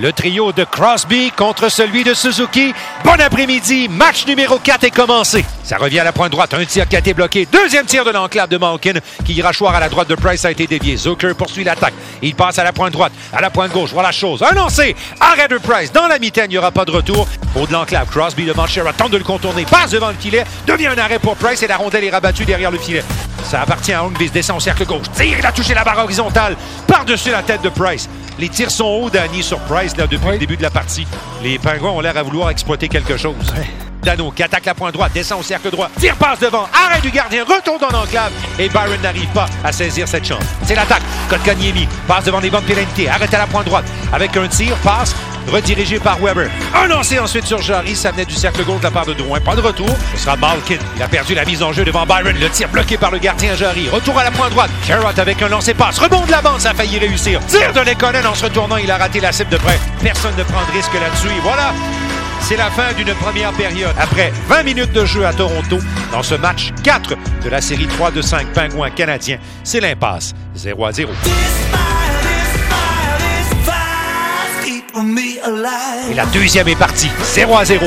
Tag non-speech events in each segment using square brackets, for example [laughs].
Le trio de Crosby contre celui de Suzuki. Bon après-midi, match numéro 4 est commencé. Ça revient à la pointe droite, un tir qui a été bloqué. Deuxième tir de l'enclave de Malkin qui ira choir à la droite de Price a été dévié. Zucker poursuit l'attaque. Il passe à la pointe droite, à la pointe gauche. Voilà la chose. Un lancé. Arrêt de Price. Dans la mitaine, il n'y aura pas de retour. Au de l'enclave, Crosby devant Sherrod tente de le contourner. Passe devant le filet. Devient un arrêt pour Price et la rondelle est rabattue derrière le filet. Ça appartient à Holmgren. Descend au cercle gauche. Tire. Il a touché la barre horizontale par-dessus la tête de Price. Les tirs sont hauts, Danny, sur Price là, depuis le début de la partie. Les Pingouins ont l'air à vouloir exploiter quelque chose. Dano qui attaque la pointe droite, descend au cercle droit, tire passe devant, arrêt du gardien, retourne dans l'enclave et Byron n'arrive pas à saisir cette chance. C'est l'attaque. Kotkaniemi passe devant les bonnes pénalités, arrête à la pointe droite avec un tir, passe, redirigé par Weber. Un lancé ensuite sur Jarry, ça venait du cercle gauche de la part de Drouin. Pas de retour. Ce sera Malkin. Il a perdu la mise en jeu devant Byron. Le tir bloqué par le gardien Jarry. Retour à la pointe droite. Sherrod avec un lancé passe. Rebond de la bande, ça a failli réussir. Tire de Lekonen en se retournant. Il a raté la cible de près. Personne ne prend de risque là-dessus. Et voilà. C'est la fin d'une première période. Après 20 minutes de jeu à Toronto, dans ce match 4 de la série 3 de 5 Pingouins canadiens, c'est l'impasse 0 à 0. Et la deuxième est partie, 0 à 0.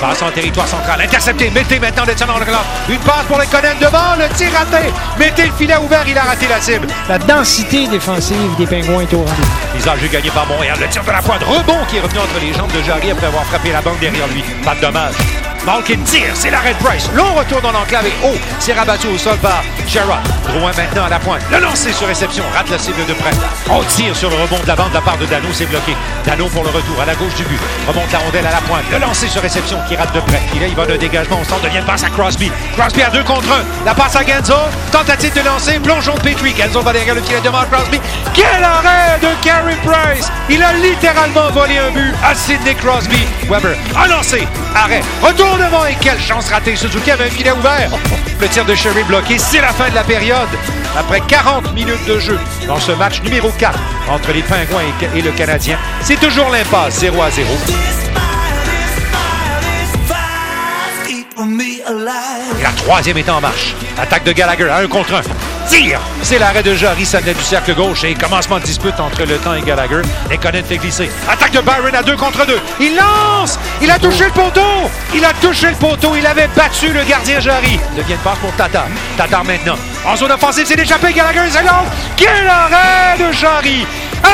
Passe en territoire central, intercepté, mettez maintenant Letson dans le Une passe pour les Conan devant, le tir raté. Mettez le filet ouvert, il a raté la cible. La densité défensive des Pingouins est au rendez-vous. Visage gagné par Montréal, le tir de la pointe, rebond qui est revenu entre les jambes de Jarry après avoir frappé la bande derrière lui. Pas de dommage. Malkin tire, c'est l'arrêt de Price. Long retour dans l'enclave et oh, c'est rabattu au sol par Sherrod. Drouin maintenant à la pointe. Le lancer sur réception, rate la cible de près. On tire sur le rebond de la bande de la part de Dano, c'est bloqué. Dano pour le retour à la gauche du but. Remonte la rondelle à la pointe. Le lancer sur réception qui rate de près. Il, là, il va de dégagement au centre, devient passe à Crosby. Crosby à deux contre un. La passe à Genzo. Tentative de lancer, plongeon Petrie. Genzo va derrière le filet de Mark Crosby. Quel arrêt de Carey Price! Il a littéralement volé un but à Sidney Crosby. Weber a lancé. Arrêt. Retour devant et quelle chance ratée. Suzuki avait un filet ouvert. Le tir de Sherry bloqué. C'est la fin de la période. Après 40 minutes de jeu dans ce match numéro 4 entre les Pingouins et le Canadien, c'est toujours l'impasse 0 à 0. Et la troisième est en marche. Attaque de Gallagher à un contre un. Tire! C'est l'arrêt de Jarry, ça venait du cercle gauche et commencement de dispute entre Le Temps et Gallagher. Et Conan fait glisser. Attaque de Byron à deux contre deux. Il lance! Il a touché le poteau! Il a touché le poteau. Il avait battu le gardien Jarry. Devient passe pour Tatar. Tatar maintenant. En zone offensive, c'est échappé. Gallagher, c'est l'autre. Quel arrêt de Jarry!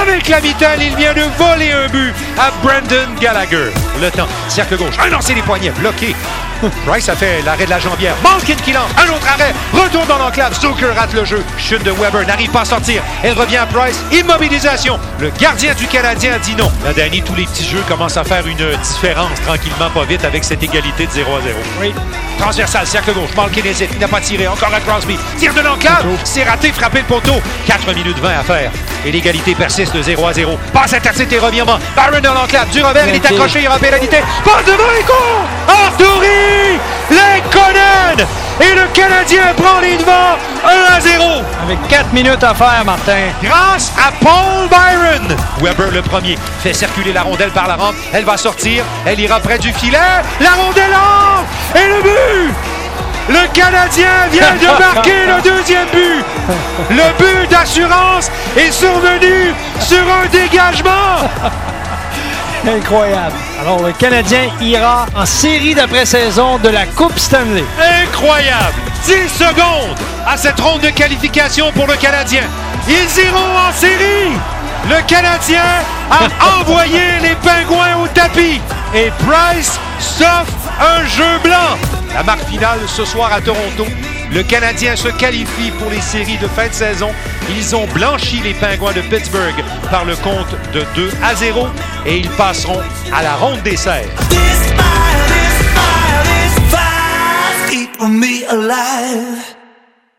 Avec la vitale, il vient de voler un but à Brandon Gallagher. Le temps, cercle gauche, un lancer des poignets, bloqué. [laughs] Price a fait l'arrêt de la jambière. Malkin qui lance, un autre arrêt, retour dans l'enclave. Zucker rate le jeu. Chute de Weber, n'arrive pas à sortir. Elle revient à Price. Immobilisation. Le gardien du Canadien dit non. Là, Danny, tous les petits jeux commencent à faire une différence tranquillement, pas vite, avec cette égalité de 0 à 0. Oui. Transversal, cercle gauche. Malkin hésite. Il n'a pas tiré. Encore à Crosby. Tire de l'enclave. C'est raté, frappé le poteau. 4 minutes 20 à faire. Et l'égalité persiste de 0 à 0. Passe intercepté, revirement. Byron dans l'enclave. Du revers, il est accroché, il y aura pénalité. Passe devant et court! Arturi! Canadien prend les devants 1 à 0. Avec 4 minutes à faire, Martin. Grâce à Paul Byron. Weber, le premier, fait circuler la rondelle par la rampe. Elle va sortir. Elle ira près du filet. La rondelle entre! Et le but! Le Canadien vient de marquer le deuxième but. Le but d'assurance est survenu sur un dégagement. Incroyable. Alors, le Canadien ira en série d'après-saison de la Coupe Stanley. Incroyable. 10 secondes à cette ronde de qualification pour le Canadien. Ils iront en série. Le Canadien a [laughs] envoyé les pingouins au tapis. Et Price s'offre un jeu blanc. La marque finale ce soir à Toronto. Le Canadien se qualifie pour les séries de fin de saison. Ils ont blanchi les Pingouins de Pittsburgh par le compte de 2 à 0 et ils passeront à la ronde des serres.